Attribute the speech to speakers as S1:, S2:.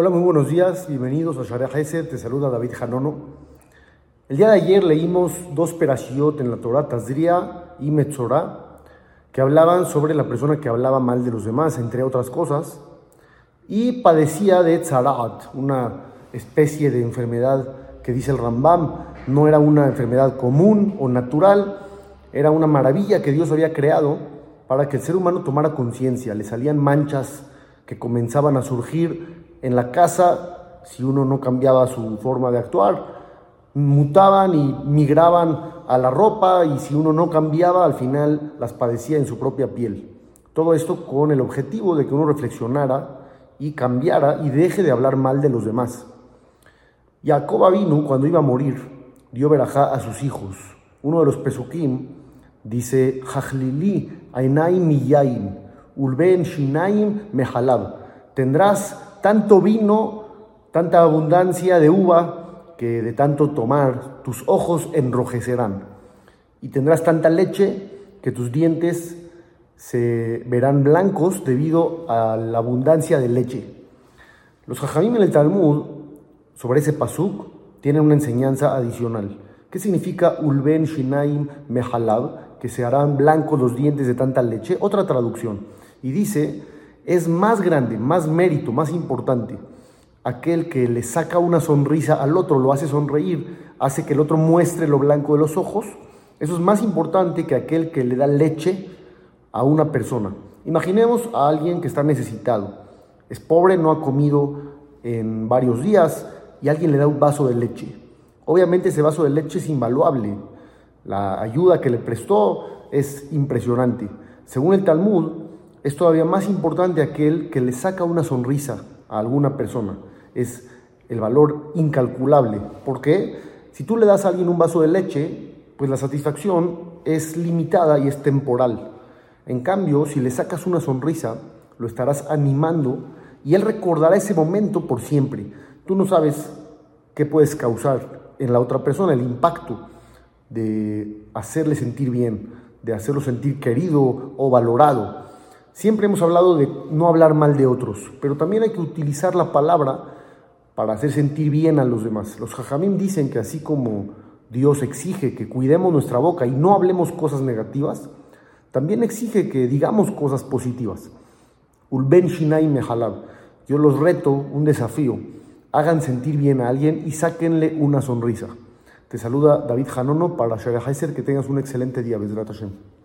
S1: Hola, muy buenos días, bienvenidos a Sharia Hesed, te saluda David Hanono. El día de ayer leímos dos perashiot en la Torah, Tazria y Metzorah, que hablaban sobre la persona que hablaba mal de los demás, entre otras cosas, y padecía de Tzaraat, una especie de enfermedad que dice el Rambam, no era una enfermedad común o natural, era una maravilla que Dios había creado para que el ser humano tomara conciencia, le salían manchas que comenzaban a surgir en la casa, si uno no cambiaba su forma de actuar, mutaban y migraban a la ropa y si uno no cambiaba, al final las padecía en su propia piel. Todo esto con el objetivo de que uno reflexionara y cambiara y deje de hablar mal de los demás. Jacob vino cuando iba a morir, dio verajá a sus hijos. Uno de los pesukim dice, Jajlili ainaim ulben shinaim mehalab. Tendrás tanto vino, tanta abundancia de uva, que de tanto tomar tus ojos enrojecerán. Y tendrás tanta leche que tus dientes se verán blancos debido a la abundancia de leche. Los jajamim en el Talmud, sobre ese pasuk, tienen una enseñanza adicional. ¿Qué significa ulben shinaim mehalab? Que se harán blancos los dientes de tanta leche. Otra traducción. Y dice es más grande, más mérito, más importante aquel que le saca una sonrisa al otro, lo hace sonreír, hace que el otro muestre lo blanco de los ojos. Eso es más importante que aquel que le da leche a una persona. Imaginemos a alguien que está necesitado, es pobre, no ha comido en varios días y alguien le da un vaso de leche. Obviamente ese vaso de leche es invaluable, la ayuda que le prestó es impresionante. Según el Talmud, es todavía más importante aquel que le saca una sonrisa a alguna persona. Es el valor incalculable. Porque si tú le das a alguien un vaso de leche, pues la satisfacción es limitada y es temporal. En cambio, si le sacas una sonrisa, lo estarás animando y él recordará ese momento por siempre. Tú no sabes qué puedes causar en la otra persona, el impacto de hacerle sentir bien, de hacerlo sentir querido o valorado. Siempre hemos hablado de no hablar mal de otros, pero también hay que utilizar la palabra para hacer sentir bien a los demás. Los jajamim dicen que así como Dios exige que cuidemos nuestra boca y no hablemos cosas negativas, también exige que digamos cosas positivas. Ulben Shinai Mehalab. Yo los reto, un desafío. Hagan sentir bien a alguien y sáquenle una sonrisa. Te saluda David Hanono para Shagahaiser. Que tengas un excelente día, Besrat Hashem.